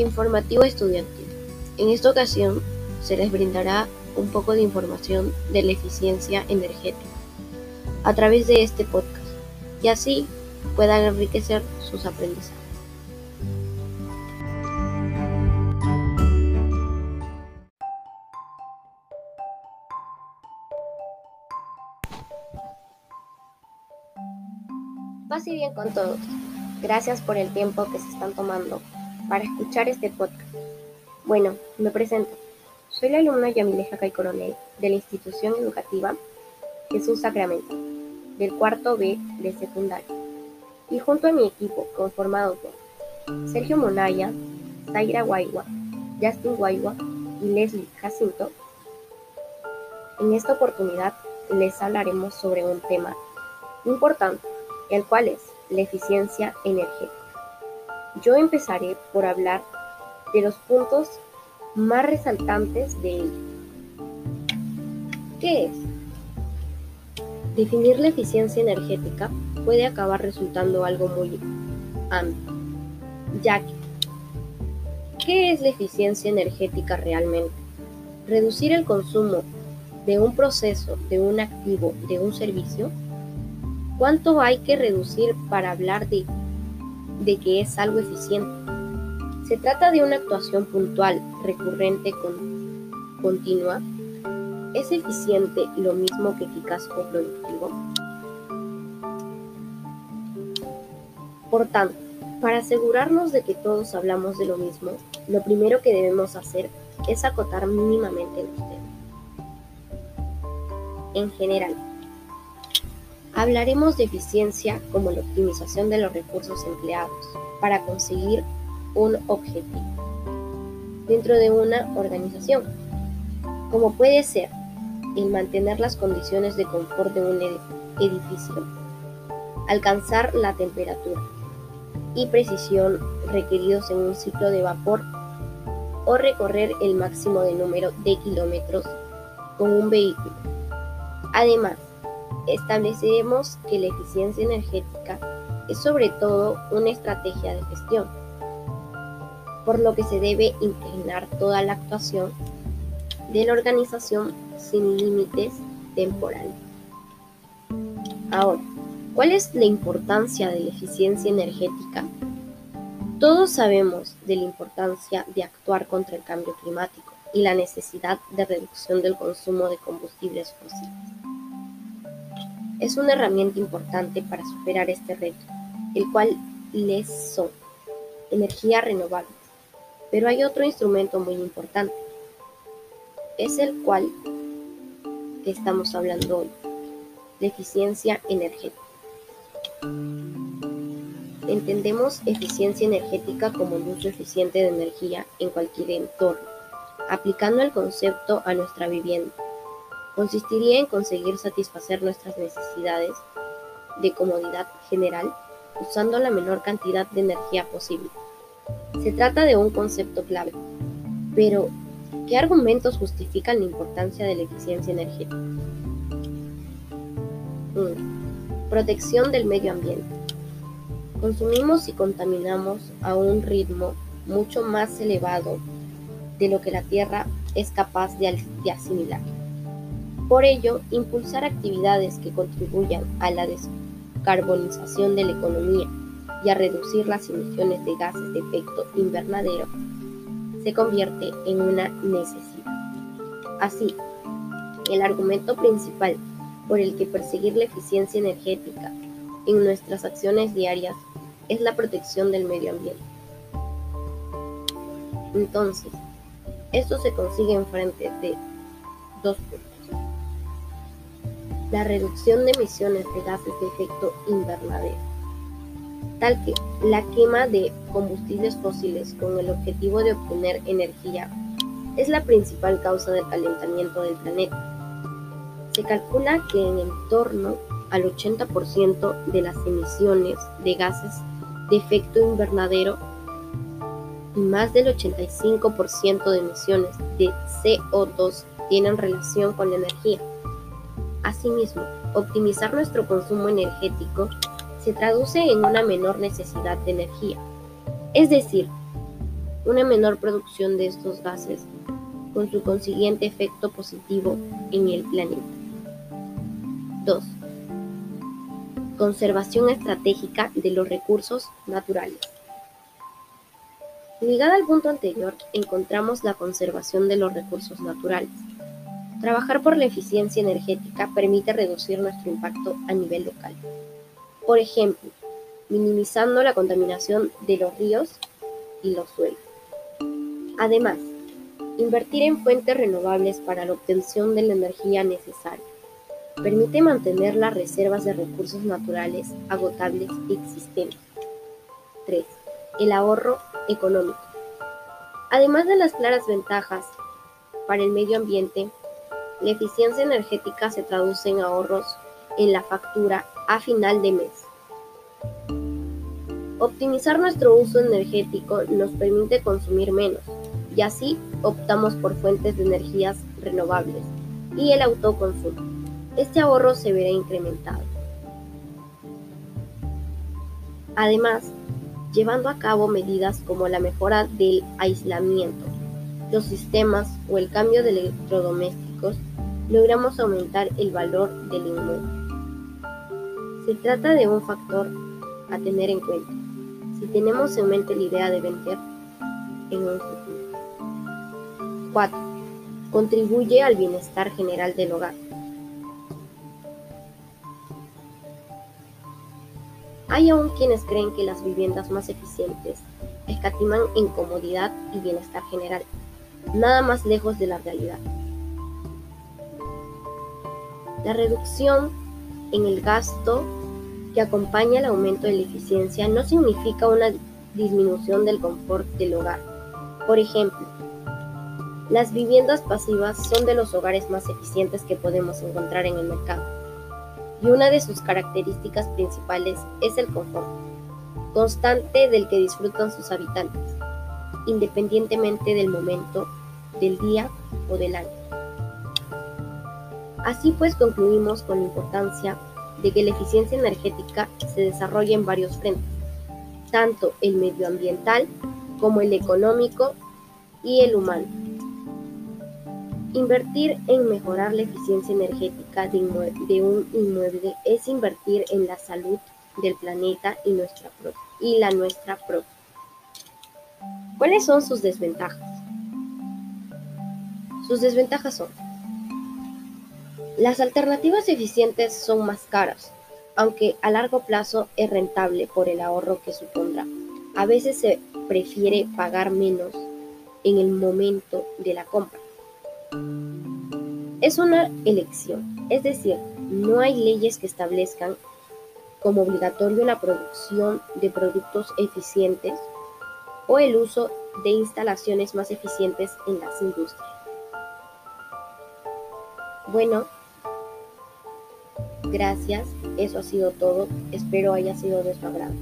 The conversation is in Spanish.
Informativo estudiantil. En esta ocasión se les brindará un poco de información de la eficiencia energética a través de este podcast y así puedan enriquecer sus aprendizajes. Paz y bien con todos. Gracias por el tiempo que se están tomando para escuchar este podcast. Bueno, me presento. Soy la alumna Yamileja Cay Coronel de la institución educativa Jesús Sacramento, del cuarto B de secundaria. Y junto a mi equipo, conformado por Sergio Monaya, Zaira Guaywa, Justin Guaywa y Leslie Jacinto, en esta oportunidad les hablaremos sobre un tema importante, el cual es la eficiencia energética. Yo empezaré por hablar de los puntos más resaltantes de ello. ¿Qué es? Definir la eficiencia energética puede acabar resultando algo muy amplio, ya que ¿qué es la eficiencia energética realmente? Reducir el consumo de un proceso, de un activo, de un servicio. ¿Cuánto hay que reducir para hablar de de que es algo eficiente. Se trata de una actuación puntual, recurrente, con, continua. ¿Es eficiente lo mismo que eficaz o productivo? Por tanto, para asegurarnos de que todos hablamos de lo mismo, lo primero que debemos hacer es acotar mínimamente los temas. En general, Hablaremos de eficiencia como la optimización de los recursos empleados para conseguir un objetivo dentro de una organización, como puede ser el mantener las condiciones de confort de un edificio, alcanzar la temperatura y precisión requeridos en un ciclo de vapor o recorrer el máximo de número de kilómetros con un vehículo. Además, estableceremos que la eficiencia energética es sobre todo una estrategia de gestión, por lo que se debe inclinar toda la actuación de la organización sin límites temporales. Ahora, ¿cuál es la importancia de la eficiencia energética? Todos sabemos de la importancia de actuar contra el cambio climático y la necesidad de reducción del consumo de combustibles fósiles es una herramienta importante para superar este reto, el cual les son energías renovables. Pero hay otro instrumento muy importante, es el cual estamos hablando hoy, la eficiencia energética. Entendemos eficiencia energética como el uso eficiente de energía en cualquier entorno, aplicando el concepto a nuestra vivienda consistiría en conseguir satisfacer nuestras necesidades de comodidad general usando la menor cantidad de energía posible. Se trata de un concepto clave, pero ¿qué argumentos justifican la importancia de la eficiencia energética? 1. Protección del medio ambiente. Consumimos y contaminamos a un ritmo mucho más elevado de lo que la Tierra es capaz de asimilar. Por ello, impulsar actividades que contribuyan a la descarbonización de la economía y a reducir las emisiones de gases de efecto invernadero se convierte en una necesidad. Así, el argumento principal por el que perseguir la eficiencia energética en nuestras acciones diarias es la protección del medio ambiente. Entonces, esto se consigue en frente de dos puntos la reducción de emisiones de gases de efecto invernadero, tal que la quema de combustibles fósiles con el objetivo de obtener energía es la principal causa del calentamiento del planeta. Se calcula que en torno al 80% de las emisiones de gases de efecto invernadero y más del 85% de emisiones de CO2 tienen relación con la energía. Asimismo, optimizar nuestro consumo energético se traduce en una menor necesidad de energía. Es decir, una menor producción de estos gases, con su consiguiente efecto positivo en el planeta. 2. Conservación estratégica de los recursos naturales. Ligada al punto anterior, encontramos la conservación de los recursos naturales. Trabajar por la eficiencia energética permite reducir nuestro impacto a nivel local. Por ejemplo, minimizando la contaminación de los ríos y los suelos. Además, invertir en fuentes renovables para la obtención de la energía necesaria permite mantener las reservas de recursos naturales agotables existentes. 3. El ahorro económico. Además de las claras ventajas para el medio ambiente, la eficiencia energética se traduce en ahorros en la factura a final de mes. Optimizar nuestro uso energético nos permite consumir menos y así optamos por fuentes de energías renovables y el autoconsumo. Este ahorro se verá incrementado. Además, llevando a cabo medidas como la mejora del aislamiento, los sistemas o el cambio de electrodomésticos, logramos aumentar el valor del inmueble. Se trata de un factor a tener en cuenta si tenemos en mente la idea de vender en un futuro. 4. Contribuye al bienestar general del hogar. Hay aún quienes creen que las viviendas más eficientes escatiman en comodidad y bienestar general, nada más lejos de la realidad. La reducción en el gasto que acompaña el aumento de la eficiencia no significa una disminución del confort del hogar. Por ejemplo, las viviendas pasivas son de los hogares más eficientes que podemos encontrar en el mercado y una de sus características principales es el confort constante del que disfrutan sus habitantes, independientemente del momento, del día o del año. Así pues concluimos con la importancia de que la eficiencia energética se desarrolle en varios frentes, tanto el medioambiental como el económico y el humano. Invertir en mejorar la eficiencia energética de, un inmueble es invertir en la salud del planeta y, nuestra y la nuestra propia. ¿Cuáles son sus desventajas? Sus desventajas son las alternativas eficientes son más caras, aunque a largo plazo es rentable por el ahorro que supondrá. A veces se prefiere pagar menos en el momento de la compra. Es una elección, es decir, no hay leyes que establezcan como obligatorio la producción de productos eficientes o el uso de instalaciones más eficientes en las industrias. Bueno, gracias, eso ha sido todo, espero haya sido de su agrado.